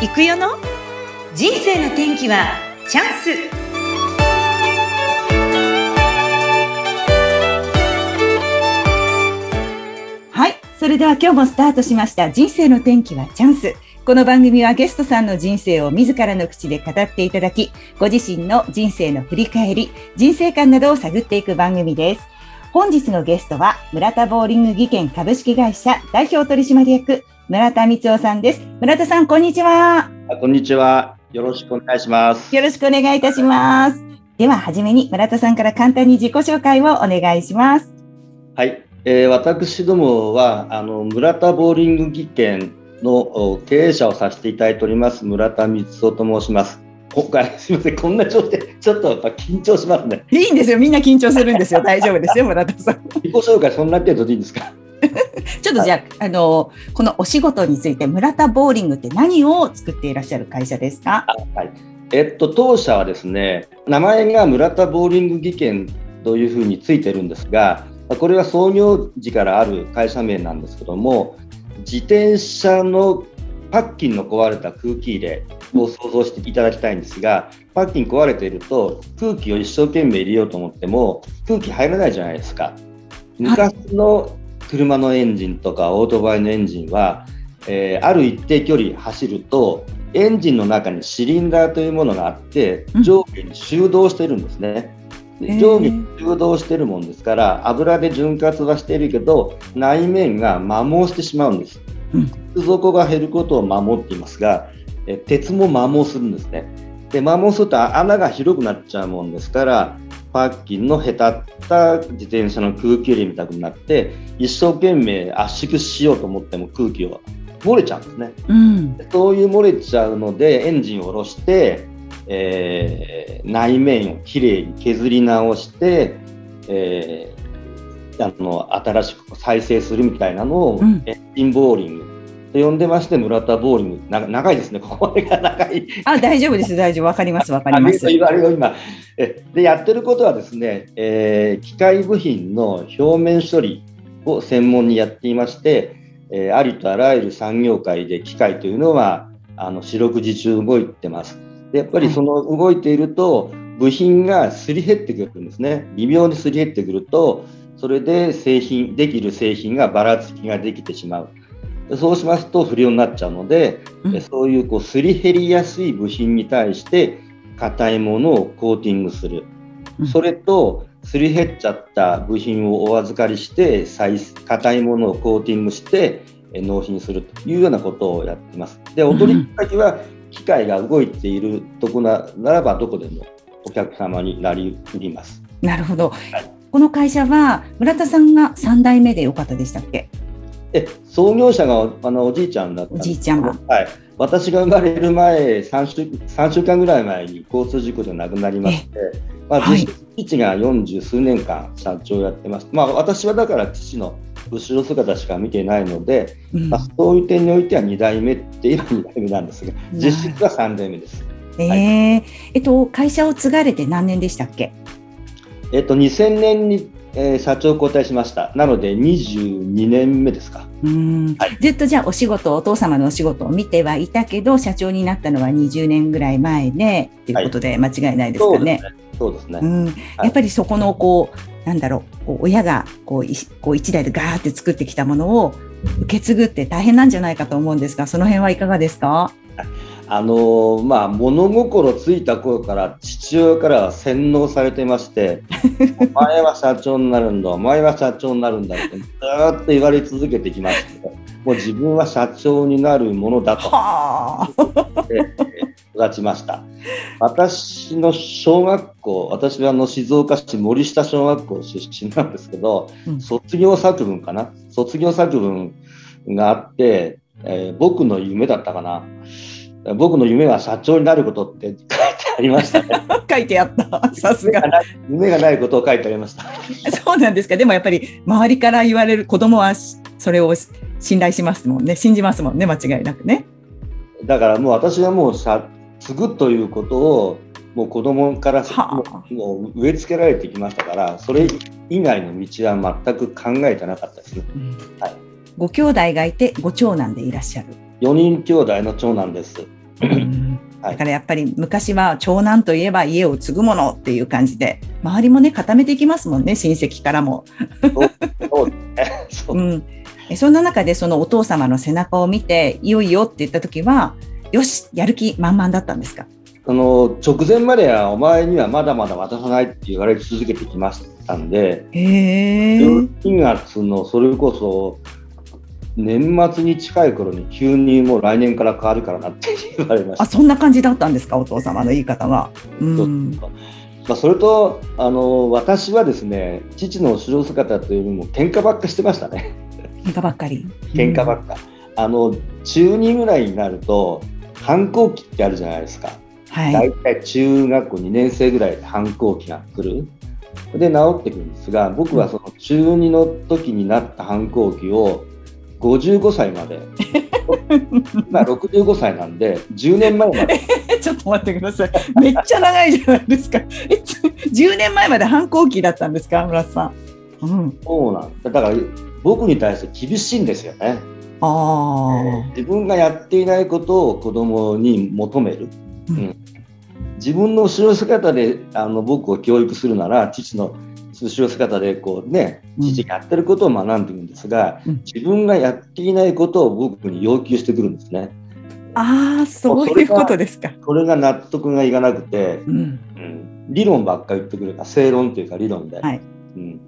行くよの？人生の天気はチャンス。はい。それでは今日もスタートしました。人生の天気はチャンス。この番組はゲストさんの人生を自らの口で語っていただきご自身の人生の振り返り人生観などを探っていく番組です。本日のゲストは村田ボーリング技研株式会社代表取締役村田光夫さんです。村田さん、こんにちは。こんにちは。よろしくお願いします。よろしくお願いいたします。では、はじめに村田さんから簡単に自己紹介をお願いします。はい。えー、私どもは、あの、村田ボーリング技研の経営者をさせていただいております、村田光夫と申します。今回、すみません、こんな調子で、ちょっとやっぱ緊張しますね。いいんですよ、みんな緊張するんですよ、大丈夫ですよ、村田さん。自己紹介、そんな程度でいいんですか？ちょっとじゃあ、あの、このお仕事について、村田ボーリングって何を作っていらっしゃる会社ですか？はい。えっと、当社はですね、名前が村田ボーリング技研というふうについてるんですが、これは創業時からある会社名なんですけども、自転車のパッキンの壊れた空気入れを想像していただきたいんですが、パッキン壊れていると空気を一生懸命入れようと思っても空気入らないじゃないですか。昔の車のエンジンとかオートバイのエンジンは、えー、ある一定距離走るとエンジンの中にシリンダーというものがあって上下に修道してるんですね。上下に修道してるもんですから油で潤滑はしているけど内面が摩耗してしまうんです。靴底が減ることを守っていますが、え鉄も摩耗するんですね。で摩耗すると穴が広くなっちゃうもんですからパッキンのへたった自転車の空気入れみたくなって一生懸命圧縮しようと思っても空気を漏れちゃうんですね、うん、そういう漏れちゃうのでエンジンを下ろして、えー、内面をきれいに削り直して、えー、あの新しく再生するみたいなのを、うん、エンジンボーリングと呼んでまして村田ボーリングな長いですね。これが長い。あ大丈夫です。大丈夫。わかります。わかります。言われを今。えでやってることはですね、えー、機械部品の表面処理を専門にやっていまして、えー、ありとあらゆる産業界で機械というのはあの四六時中動いてます。でやっぱりその動いていると、部品がすり減ってくるんですね。微妙にすり減ってくるとそれで製品できる製品がばらつきができてしまうそうしますと不良になっちゃうので、うん、そういうこうすり減りやすい部品に対して硬いものをコーティングする、うん、それとすり減っちゃった部品をお預かりして硬いものをコーティングして納品するというようなことをやっています。でお取引先は機械が動いているとこなならばどこでもお客様になりうります。なるほど、はい、この会社は村田さんが3代目でよかったでしたっけえ創業者があのおじいちゃんだったおじいちゃんが、はい、私が生まれる前3週 ,3 週間ぐらい前に交通事故で亡くなりまして、まあ、実質父が40数年間社長をやってます、まあ、私はだから父の後ろ姿しか見てないので、うん、まあ、そういう点においては2代目っていう2代目なんですが実質は3代目です。えー、はい、えっと、会社を継がれて何年でしたっけ？えっと、2000年にえー、社長交代しました。なので22年目ですか。うん、はい、ずっとじゃあお仕事、お父様のお仕事を見てはいたけど、社長になったのは20年ぐらい前で、ということで間違いないですかね。そうですね。うん、やっぱりそこのこう、なんだろう、こう親がこういこう一台でガーって作ってきたものを受け継ぐって大変なんじゃないかと思うんですが、その辺はいかがですか？あのまあ、物心ついた頃から父親からは洗脳されてまして 「お前は社長になるんだお前は社長になるんだ」ってずっと言われ続けてきましてもう自分は社長になるものだと。育ちました。私の小学校私はあの静岡市森下小学校出身なんですけど、うん、卒業作文かな？卒業作文があって、えー、僕の夢だったかな僕の夢は社長になることって書いてありましたね。書いてあった。さすが。夢がないことを書いてありました。そうなんですか。でもやっぱり周りから言われる子供はそれを信頼しますもんね。信じますもんね。間違いなくね。だからもう私はもうさ継ぐということをもう子供からもう植え付けられてきましたからそれ以外の道は全く考えてなかったですね。うん、はい、ご兄弟がいてご長男でいらっしゃる。4人兄弟の長男です。うん。だからやっぱり昔は長男といえば家を継ぐものっていう感じで周りもね固めていきますもんね親戚からも。そ ん、な中でそのお父様の背中を見ていよいよって言った時はよしやる気満々だったんですか？その直前まではお前にはまだまだ渡さないって言われ続けてきましたんで12月のそれこそ年末に近い頃に急にもう来年から変わるからなって言われました。あそんな感じだったんですかお父様の言い方は。うん、まあ、それとあの私はですね父の後ろ姿というよりも喧嘩ばっかしてましたね。喧嘩ばっかり。喧嘩ばっか。うん、あの中2ぐらいになると反抗期ってあるじゃないですか。はい、大体中学校2年生ぐらいで反抗期が来る。で治ってくるんですが僕はその中2の時になった反抗期を55歳まで。まあ65歳なんで10年前まで。ちょっと待ってください。めっちゃ長いじゃないですか。10年前まで反抗期だったんですか村瀬さん、うん、そうなん。だから僕に対して厳しいんですよね。あ、えー、自分がやっていないことを子供に求める、うん、うん、自分の後ろ姿であの僕を教育するなら父の後ろ姿でこうね父がやってることを学んでいるんですが、うん、自分がやっていないことを僕に要求してくるんですね。ああそういうことですか。これが納得がいかなくて、うん、うん、理論ばっかり言ってくるか正論っていうか理論で、はい、うん、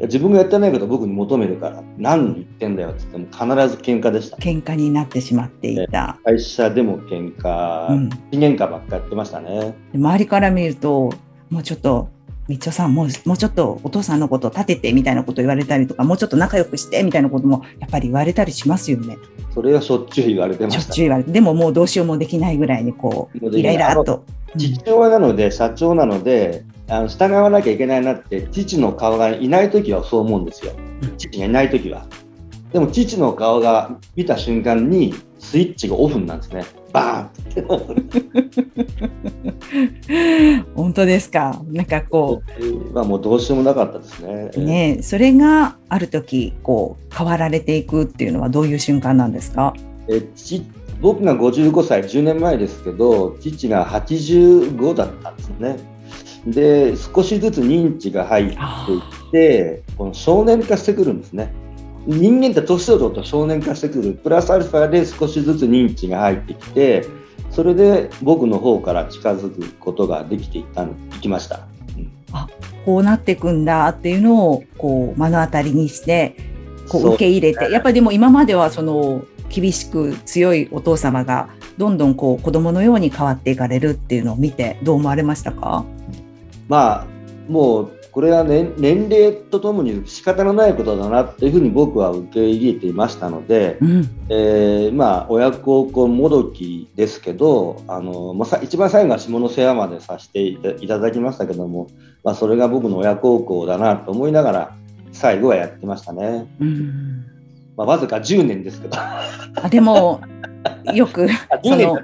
自分がやってないことを僕に求めるから何言ってんだよって言っても必ず喧嘩でした。喧嘩になってしまっていた。会社でも喧嘩、うん、喧嘩ばっかやってましたね。周りから見るともうちょっとみちおさんもうもうちょっとお父さんのことを立ててみたいなこと言われたりとかもうちょっと仲良くしてみたいなこともやっぱり言われたりしますよね。それはしょっちゅう言われてました、しょっちゅう言われてでももうどうしようもできないぐらいにこうイライラと。父親なので、社長なのであの従わなきゃいけないなって父の顔がいない時はそう思うんですよ、父がいない時は。でも父の顔が見た瞬間にスイッチがオフになるんですね。バーンって。本当ですか？なんかこう。まあもうどうしようもなかったですね。ねそれがある時こう変わられていくっていうのはどういう瞬間なんですか？えち僕が55歳10年前ですけど父が85だったんですね。で少しずつ認知が入っていってこの少年化してくるんですね。人間って年を取ると少年化してくる。プラスアルファで少しずつ認知が入ってきてそれで僕の方から近づくことができていったいきました、うん、あこうなっていくんだっていうのをこう目の当たりにしてこう受け入れて、やっぱりでも今まではその厳しく強いお父様がどんどんこう子供のように変わっていかれるっていうのを見てどう思われましたか？まあもうこれは、ね、年齢とともに仕方のないことだなというふうに僕は受け入れていましたので、うん、えー、まあ、親孝行もどきですけどあの、まあ、一番最後は下の世話までさせていただきましたけども、まあ、それが僕の親孝行だなと思いながら最後はやってましたね。うんまあ、わずか10年ですけど。あでもよく。その。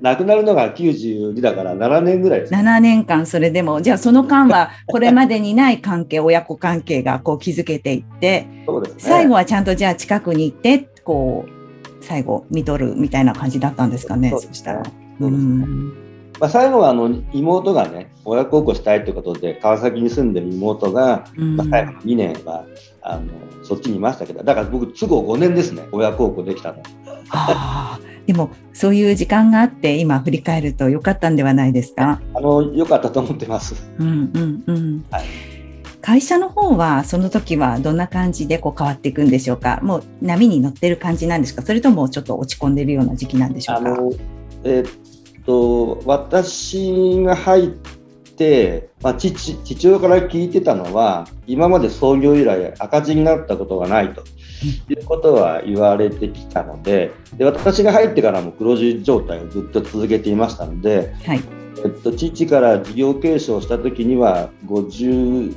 亡くなるのが92だから7年ぐらいです、ね、7年間それでも。じゃあその間はこれまでにない関係親子関係がこう築けていってね、最後はちゃんとじゃあ近くに行ってこう最後見とるみたいな感じだったんですかねそしたら。うん。まあ、最後はあの妹がね親孝行したいということで川崎に住んでる妹が、まあ、最後の2年はあのそっちにいましたけどだから僕都合5年ですね親孝行できたの。あでもそういう時間があって今振り返ると良かったんではないですか？あの良かったと思ってます。うんうんうん。はい。会社の方はその時はどんな感じでこう変わっていくんでしょうか？もう波に乗ってる感じなんですか？それともちょっと落ち込んでるような時期なんでしょうか？えー、と私が入って、まあ、父父親から聞いてたのは今まで創業以来赤字になったことがないということは言われてきたのでで私が入ってからも黒字状態をずっと続けていましたので、はい。えっと、父から事業継承した時には 50,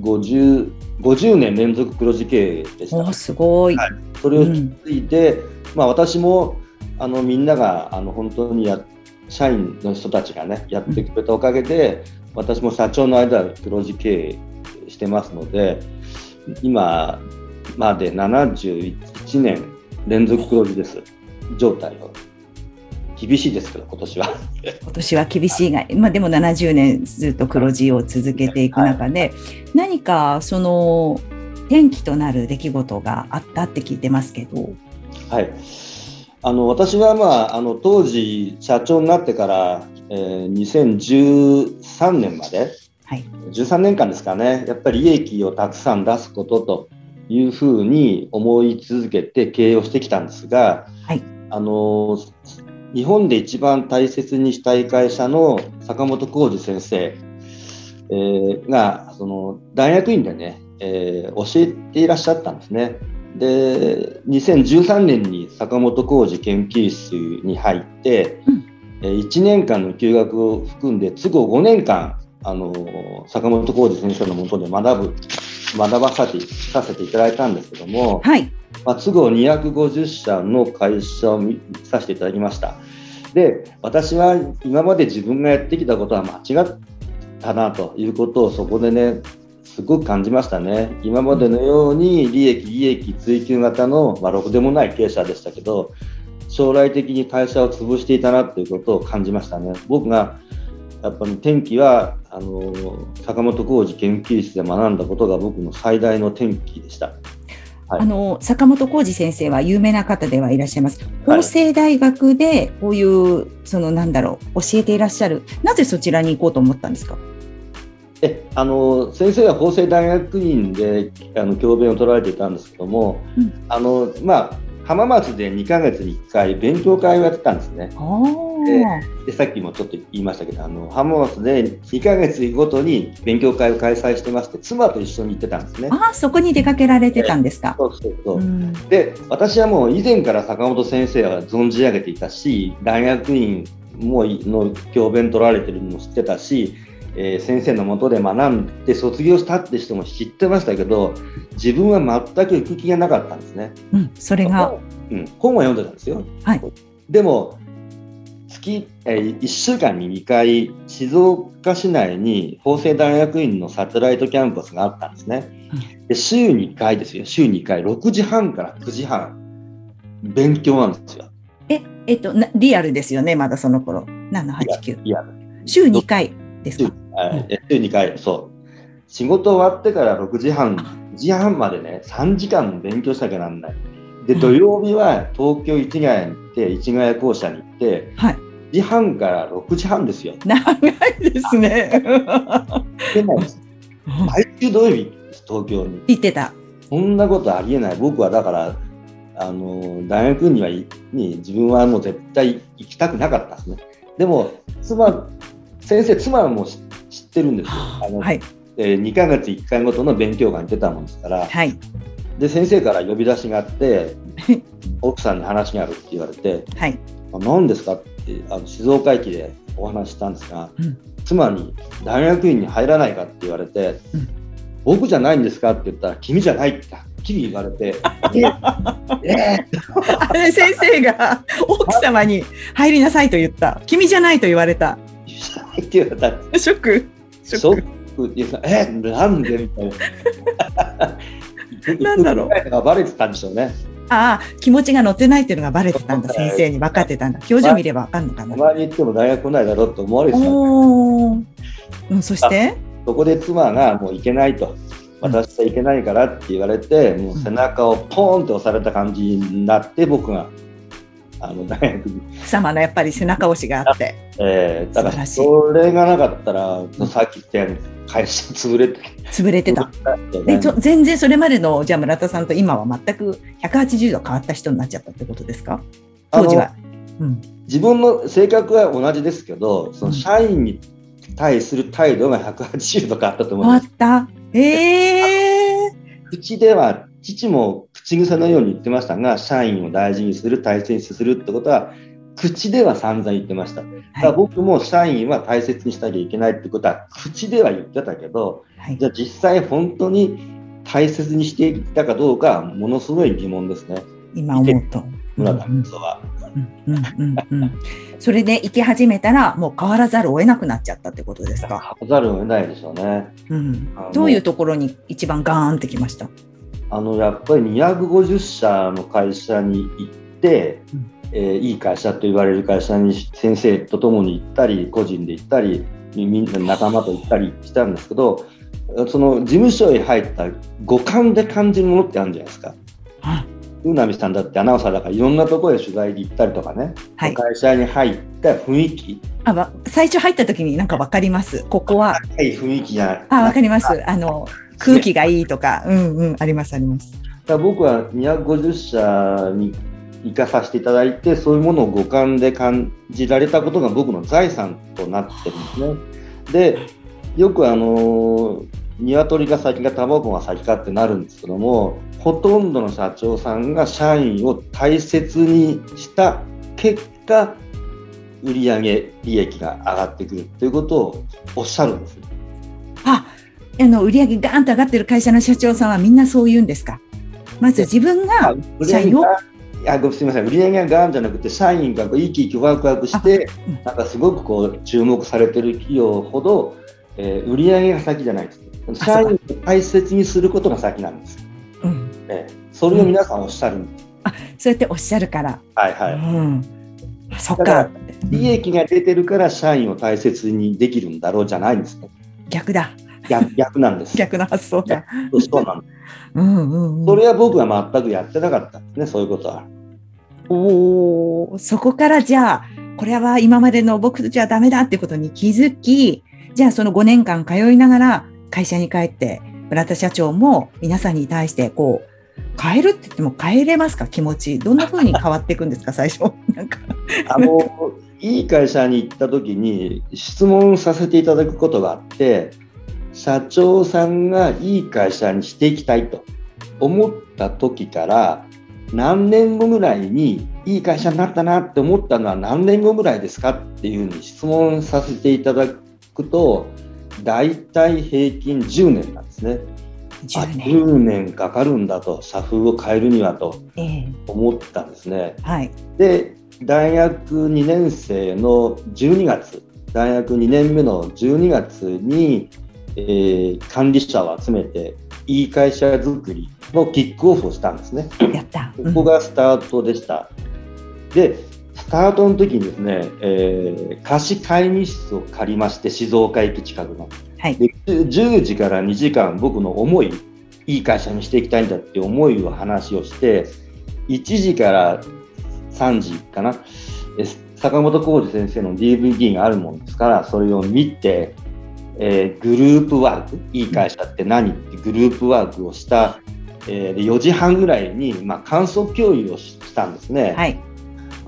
50, 50年連続黒字経営でした。すごい、はい、それを引き継いで、うん、まあ、私もあのみんながあの本当にや社員の人たちがねやってくれたおかげで、私も社長の間で黒字経営してますので今まで71年連続黒字です。状態を引厳しいですけど、今年は。今年は厳しいが、まあ、でも70年ずっと黒字を続けていく中で、はい、何かその転機となる出来事があったって聞いてますけど。はい。あの私は、まあ、あの当時社長になってから、えー、2013年まで、はい、13年間ですかね。やっぱり利益をたくさん出すことというふうに思い続けて経営をしてきたんですが、はい、あの日本で一番大切にしたい会社の坂本浩二先生、えー、がその大学院でね、えー、教えていらっしゃったんですね。で2013年に坂本浩二研究室に入って、うん、1年間の休学を含んで都合5年間あの坂本浩二先生のもとで学ぶ学ばさせてさせていただいたんですけども、はい、まあ、都合250社の会社を見させていただきました。で私は今まで自分がやってきたことは間違ったなということをそこでねすごく感じましたね。今までのように利益、利益追求型の、まあ、ろくでもない経営者でしたけど、将来的に会社を潰していたなということを感じましたね。僕がやっぱり転機はあの坂本浩二研究室で学んだことが僕の最大の転機でした。はい、あの坂本浩二先生は有名な方ではいらっしゃいます。法政大学でこういう、はい、そのなんだろう教えていらっしゃる。なぜそちらに行こうと思ったんですか？えあの先生は法政大学院であの教鞭を取られていたんですけども、うん、あのまあ、浜松で2か月に1回勉強会をやってたんですね。でさっきもちょっと言いましたけどあの浜松で2か月ごとに勉強会を開催してまして妻と一緒に行ってたんですね。あそこに出かけられてたんですか？そうそうそう、うん、で私はもう以前から坂本先生は存じ上げていたし大学院もの教鞭取られてるのも知ってたしえー、先生のもとで学んで卒業したって人も知ってましたけど自分は全く行く気がなかったんですね。うん、それが、うん、本は読んでたんですよ。はい、でも月、えー、1週間に2回静岡市内に法政大学院のサテライトキャンパスがあったんですね。で週に2回ですよ週に2回6時半から9時半勉強なんですよ。ええっとリアルですよねまだその頃789。リアル週2回ですか？週2回、そう。仕事終わってから6時半、9時半までね、3時間勉強しなきゃなんない。で、土曜日は東京市ヶ谷に行って、市ヶ谷校舎に行って、はい、時半から6時半ですよ。長いですね。毎週土曜日、東京に。行ってた。そんなことありえない。僕はだから、あの大学にはに自分はもう絶対行きたくなかったですね。でも妻先生妻はもう知ってるんですよ。あの、はい、えー、2ヶ月1回ごとの勉強会に出たもんですから、はい、で先生から呼び出しがあって 奥さんに話があるって言われて「はい、何ですか?」ってあの静岡駅でお話したんですが、うん、妻に「大学院に入らないか?」って言われて「うん、僕じゃないんですか?」って言ったら「君じゃない」ってはっきり言われて「ええ先生が奥様に入りなさいと言った「君じゃない」と言われた。って言われた。ショックショックって言うえ、なんでみたいな。なんだろう。バレてたんでしょうね。ああ、気持ちが乗ってないっていうのがバレてたんだ、先生に分かってたんだ。表情見れば分かんのかな。周りに行っても大学来ないだろうと思われてたうん、そして？そこで妻がもう行けないと。私はいけないからって言われて、もう背中をポーンと押された感じになって、僕があの大学に。様のやっぱり背中押しがあって。えー、だからそれがなかったら、さっき言ったように会社潰れて潰れてた。で全然それまでのじゃあ村田さんと今は全く180度変わった人になっちゃったってことですか？当時は。うん、自分の性格は同じですけど、その社員に対する態度が180度変わったと思います。変わった？えー、口では父も口癖のように言ってましたが、社員を大事にする、大切にするってことは、口では散々言ってました。だから僕も社員は大切にしなきゃいけないってことは、口では言ってたけど、はい、じゃあ実際本当に大切にしていたかどうか、ものすごい疑問ですね。今思うと。村田は。それで行き始めたら、もう変わらざるを得なくなっちゃったってことですか。変わらざるを得ないでしょうね。うん、どういうところに一番ガーンってきました？あのやっぱり250社の会社に行って、えー、いい会社と言われる会社に先生と共に行ったり個人で行ったりみんな仲間と行ったりしたんですけどその事務所へ入った五感で感じるものってあるんじゃないですか。うなみさんだってアナウンサーだからいろんなところへ取材に行ったりとかね、はい、会社に入った雰囲気。あ最初入った時になんか分かります？ここは。はい雰囲気が。あ分かります。あの空気がいいとか、うんうんありますあります。だ僕は250社に行かさせていただいてそういうものを五感で感じられたことが僕の財産となってるんですね。でよくあの鶏が先か卵が先かってなるんですけどもほとんどの社長さんが社員を大切にした結果売上利益が上がってくるということをおっしゃるんです。ああの売上ガーンと上がってる会社の社長さんはみんなそう言うんですか？まず自分が社員をあごすみません売上がガーンじゃなくて社員が生き生きワクワクして、うん、なんかすごくこう注目されてる企業ほど、えー、売上が先じゃないです社員を大切にすることが先なんです。うん、えー、それを皆さんおっしゃる、うん、あそうやっておっしゃるから。はいはい。うん、そっか。利益が出てるから社員を大切にできるんだろうじゃないんですね。逆だ。逆逆なんです。逆の発想だ。そうなんです。うんうんうん、それは僕は全くやってなかったんですね、そういうことは。おお、そこからじゃあ、これは今までの僕じゃダメだってことに気づき、じゃあその5年間通いながら会社に帰って、村田社長も皆さんに対してこう、変えるって言っても変えれますか？気持ち。どんなふうに変わっていくんですか？最初。なんかあの、いい会社に行った時に質問させていただくことがあって、社長さんがいい会社にしていきたいと思った時から何年後ぐらいにいい会社になったなって思ったのは何年後ぐらいですかっていうふうに質問させていただくと大体平均10年なんですね。10年 ,10 年かかるんだと社風を変えるにはと思ったんですね。えーはい、で大学2年生の12月大学2年目の12月にえー、管理者を集めていい会社づくりのキックオフをしたんですね。やった、ここがスタートでした。でスタートの時にですね、えー、貸し会議室を借りまして静岡駅近くの、はい、で10時から2時間僕の思いいい会社にしていきたいんだって思いを話をして1時から3時かな坂本浩二先生の DVD があるもんですからそれを見てえー、グループワークいい会社って何ってグループワークをした、えー、4時半ぐらいに、まあ、感想共有をしたんですね。はい、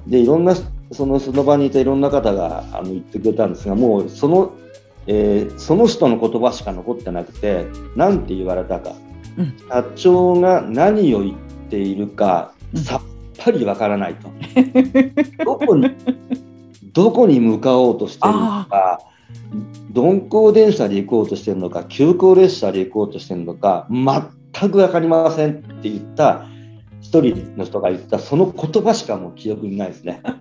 でいろんなそのその場にいたいろんな方があの言ってくれたんですがもうその,、えー、その人の言葉しか残ってなくて何て言われたか、うん、社長が何を言っているか、さっぱりわからないと。どこにどこに向かおうとしているのか。鈍行電車で行こうとしてるのか急行列車で行こうとしてるのか全く分かりませんって言った一人の人が言ったその言葉しかもう記憶にないですね。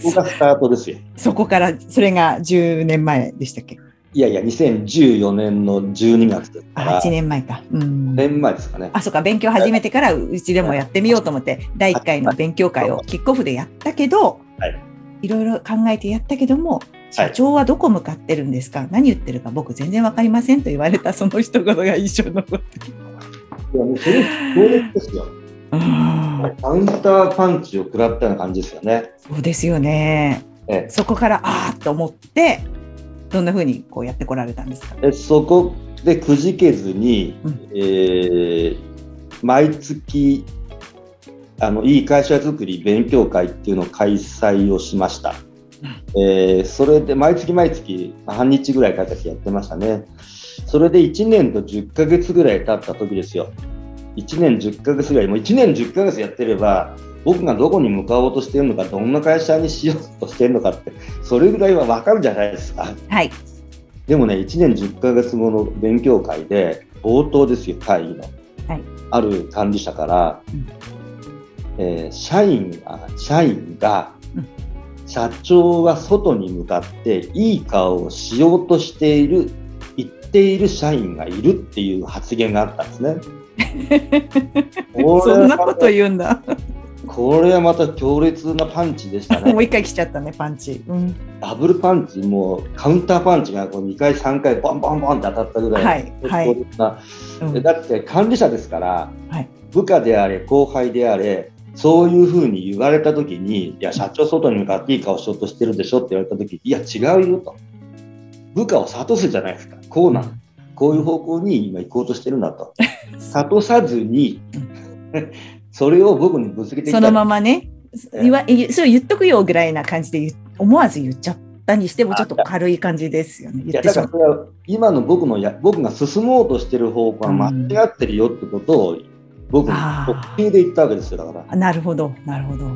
そこがスタートですよ。そこからそれが10年前でしたっけ？いやいや、2014年の12月ですから。8年前か。うん。年前ですかね。あ、そうか、勉強始めてからうちでもやってみようと思って、第1回の勉強会をキックオフでやったけど、はい、いろいろ考えてやったけども、社長はどこ向かってるんですか、はい、何言ってるか僕全然わかりませんと言われた その一言が印象に残っていやもうそれ強烈ですよ。カウンターパンチを食らったような感じですよね。そうですよね。ええ、そこからああと思ってどんなふうにこうやってこられたんですか？えそこでくじけずに、うん、えー、毎月あのいい会社づくり勉強会っていうのを開催をしました。えー、それで毎月毎月半日ぐらいかけてやってましたね。それで1年と10ヶ月ぐらい経った時ですよ。1年10ヶ月ぐらい、もう1年10ヶ月やってれば、僕がどこに向かおうとしているのか、どんな会社にしようとしているのかって、それぐらいは分かるじゃないですか。はい。でもね、1年10ヶ月後の勉強会で、冒頭ですよ、会議の。はい、ある管理者から、うん、えー、社員が、社員が、社長は外に向かっていい顔をしようとしている言っている社員がいるっていう発言があったんですね。そんなこと言うんだ。これはまた強烈なパンチでしたね。もう一回来ちゃったね、パンチ。うん、ダブルパンチ、もうカウンターパンチがこう2回、3回、バンバンバンって当たったぐらい、はいはいだって管理者ですから、はい部下であれ、後輩であれ、そういうふうに言われたときに、いや、社長、外に向かっていい顔しようとしてるでしょって言われたときに、いや、違うよと。部下を諭すじゃないですか。こうなん、こういう方向に今行こうとしてるんだと。諭さずに、それを僕にぶつけてそのままね、え言わそれ言っとくよぐらいな感じで思わず言っちゃったにしても、ちょっと軽い感じですよね。言ってしまう。今の僕のや僕が進もうとしてる方向は間違ってるよってことを僕特急で言ったわけですよだから。なるほど、なるほど。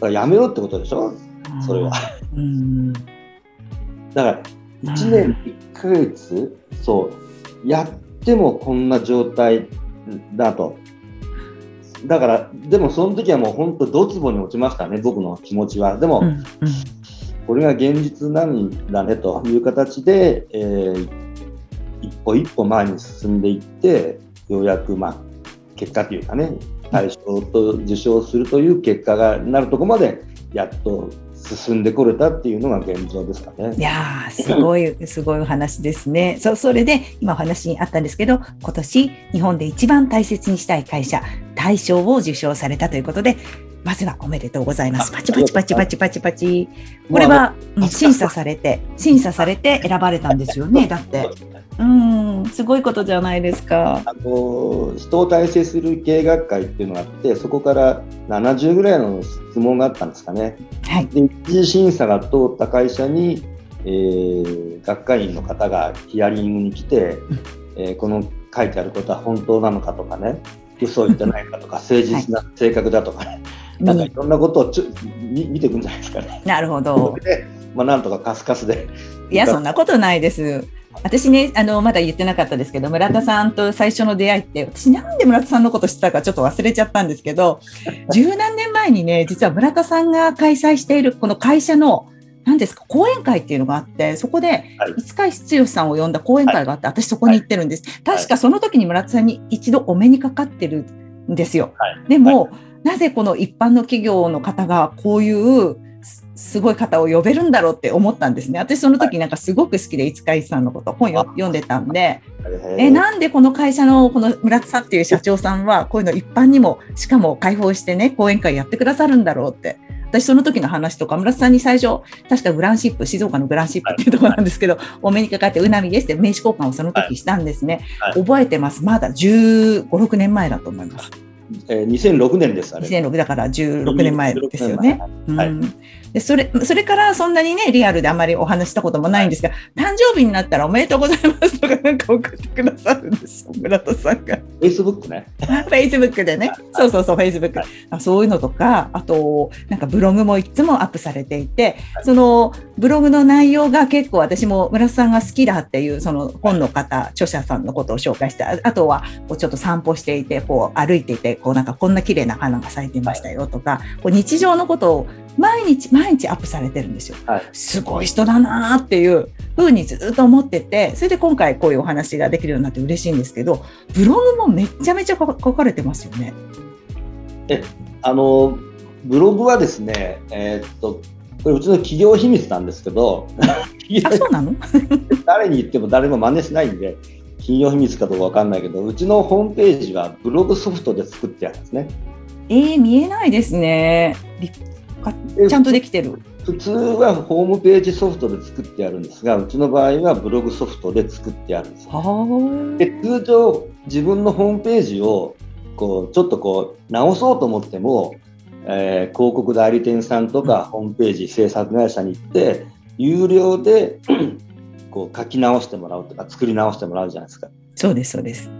らやめろってことでしょ？それは。うん。だから1年1ヶ月そうやってもこんな状態だと。だからでもその時はもう本当ドツボに落ちましたね僕の気持ちは。でも、うんうん。これが現実なんだねという形で、えー一歩一歩前に進んでいってようやくまあ結果というかね対象と受賞するという結果がなるところまでやっと進んでこれたっていうのが現状ですかねい。やーすごい、すごいお話ですね。そそれで、今お話にあったんですけど、今年、日本で一番大切にしたい会社、大賞を受賞されたということで、まずはおめでとうございます。あパチパチパチパチパチパチ。これは、うん審査されて、審査されて選ばれたんですよね、だって。うん、すごいことじゃないですか。あの人を体制する経営学会っていうのがあってそこから70ぐらいの質問があったんですかね。はい。で一次審査が通った会社に、えー学会員の方がヒアリングに来て、えーこの書いてあることは本当なのかとかね嘘を言ってないかとか誠実な性格だとかね、なんかいろんなことをちょみ見ていくんじゃないですかね。なるほど。で、まあ、なんとかカスカスでいや、そんなことないです。私ね、あの、まだ言ってなかったですけど、村田さんと最初の出会いって、私なんで村田さんのこと知ったかちょっと忘れちゃったんですけど、十何年前にね、実は村田さんが開催しているこの会社の、何ですか、講演会っていうのがあって、そこで、はい五日石剛さんを呼んだ講演会があって、私そこに行ってるんです。確かその時に村田さんに一度お目にかかってるんですよ。はいでも、なぜこの一般の企業の方がこういうすすごい方を呼べるんだろうって思ったんですね。私その時なんかすごく好きで五日井さんのこと本よ読んでたんで、えなんでこの会社のこの村田さんっていう社長さんはこういうの一般にもしかも開放してね講演会やってくださるんだろうって。私その時の話とか村田さんに最初確かグランシップ静岡のグランシップっていうところなんですけど、お目にかかって「うなみです」って名刺交換をその時したんですね、はい。覚えてます。まだ1 5 6年前だと思いますえー2006年です、あれ。2006だから16年前ですよね。はいうん。でそれそれからそんなにねリアルであまりお話したこともないんですが、誕生日になったらおめでとうございますとかなんか送ってくださるんですよ 村田さんが。Facebook ね。フェイスブックでね、そうそうそう、フェイスブック、あそういうのとか、あと、なんかブログもいつもアップされていて、そのブログの内容が結構私も村田さんが好きだっていう、その本の方、著者さんのことを紹介して、ああとはこうちょっと散歩していて、こう歩いていて、こうなんかこんな綺麗な花が咲いてましたよとか、こう日常のことを毎日毎日アップされてるんですよ。はいすごい人だなーっていうふうにずっと思ってて、それで今回こういうお話ができるようになって嬉しいんですけど、ブログもめちゃめちゃ書かれてますよね。あの、ブログはですね、えーっと、これうちの企業秘密なんですけど、あ、そうなの？誰に言っても誰も真似しないんで、企業秘密かどうかわかんないけど、うちのホームページはブログソフトで作ってあるんですね。えー、見えないですね。ちゃんとできてる。普通はホームページソフトで作ってあるんですが、うちの場合はブログソフトで作ってあるんです。はで通常自分のホームページをこうちょっとこう直そうと思っても、えー広告代理店さんとかホームページ制作会社に行って有料でこう書き直してもらうとか作り直してもらうじゃないですか。そうです、そうです。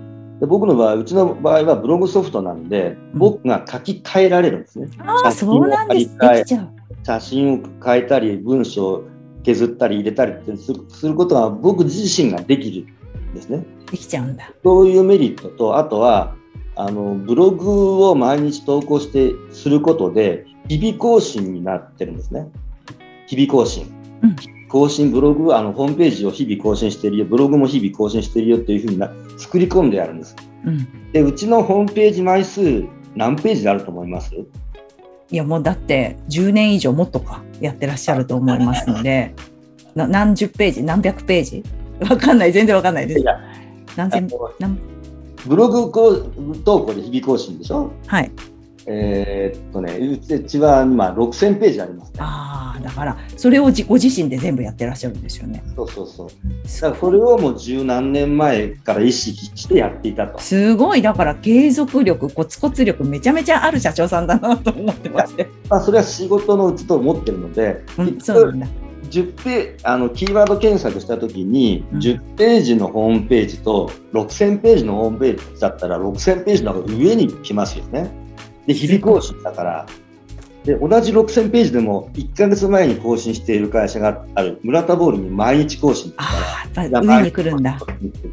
で僕の場合うちの場合はブログソフトなんでうん僕が書き換えられるんですね。ああ、そうなんです。で写真を貼り替えきちゃう。写真を変えたり文章を削ったり入れたりってするすることが僕自身ができるんですね。できちゃうんだ。そういうメリットと、あとは、あの、ブログを毎日投稿して、することで、日々更新になってるんですね。日々更新。うん更新、ブログ、あの、ホームページを日々更新してるよ、ブログも日々更新してるよっていうふうにな作り込んであるんです。うん。で、うちのホームページ枚数、何ページであると思います？いやもうだって10年以上もっとかやってらっしゃると思いますので な何十ページ何百ページ？わかんない全然わかんないですい。や何千何？ブログこう投稿で日々更新でしょ？はい。えーっとね、うちは今6000ページありますね。ああだからそれをじご自身で全部やってらっしゃるんですよね。そうそうそう。だからそれをもう十何年前から意識してやっていたと。すごいだから継続力コツコツ力めちゃめちゃある社長さんだなと思ってまして。まあ、それは仕事のうちと思ってるので、うん、そうなんだ。10ペあのキーワード検索したときに、うん10ページのホームページと6000ページのホームページだったら6000ページの方が上に来ますよね。で、日々更新だから。で、同じ6000ページでも1ヶ月前に更新している会社がある村田ボールに毎日更新ですか上に来るんだ。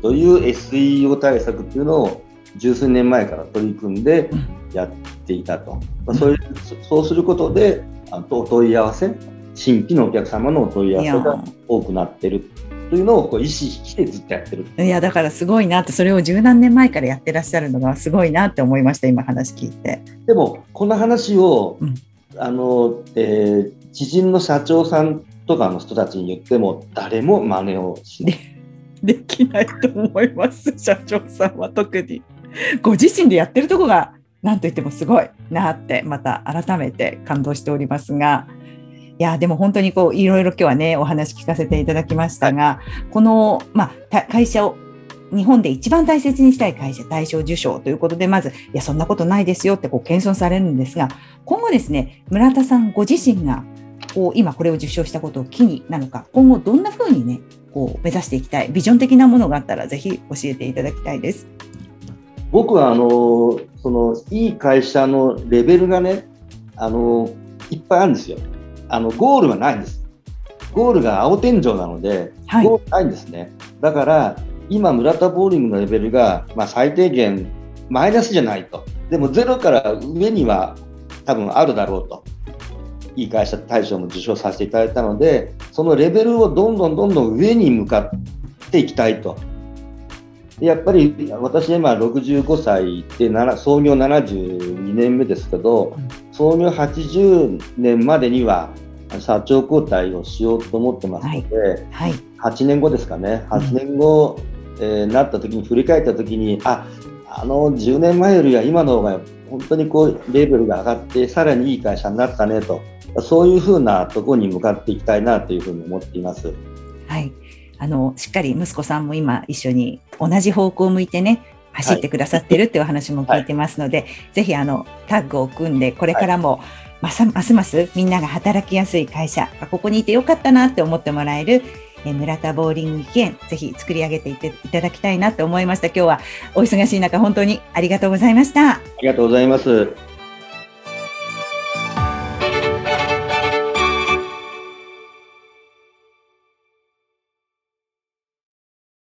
という SEO 対策っていうのを十数年前から取り組んでうんやっていたと。まあ、そういうそうすることで、あのお問い合わせ、新規のお客様のお問い合わせが多くなってるというのをこう意識してずっとやってる。いやだからすごいなってそれを十何年前からやってらっしゃるのがすごいなって思いました今話聞いて。でも、この話を、うんあの、えー知人の社長さんとかの人たちに言っても、誰も真似をしない。できないと思います社長さんは特に。ご自身でやってるとこが何と言ってもすごいなってまた改めて感動しておりますが。いやでも本当にこういろいろ今日はねお話聞かせていただきましたが、この、まあ、た会社を日本で一番大切にしたい会社大賞受賞ということでまずいやそんなことないですよってこう謙遜されるんですが今後ですね村田さんご自身がこう今これを受賞したことを機になのか今後どんなふうにねこう目指していきたいビジョン的なものがあったらぜひ教えていただきたいです。僕はあのそのいい会社のレベルがねあのいっぱいあるんですよ。あのゴールはないんです。ゴールが青天井なので、はいゴールないんですね。だから今村田ボーリングのレベルが、まあ、最低限マイナスじゃないと。でもゼロから上には多分あるだろうと。いい会社大賞も受賞させていただいたので、そのレベルをどんどんどんどん上に向かっていきたいと。でやっぱり私今65歳でなら創業72年目ですけど、うん。創業80年までには社長交代をしようと思ってますので、はい、8年後ですかね、8年後、えーなった時に振り返った時に、ああの10年前よりは今の方が本当にこうレベルが上がって、さらにいい会社になったねと、そういうふうなところに向かっていきたいなというふうに思っています。はい、あのしっかり息子さんも今一緒に同じ方向を向いてね走ってくださってるっていうお話も聞いてますので、ぜひあのタッグを組んでこれからも、ますますみんなが働きやすい会社ここにいてよかったなって思ってもらえるえー村田ボーリング券ぜひ作り上げていっていただきたいなと思いました。今日はお忙しい中本当にありがとうございました。ありがとうございます。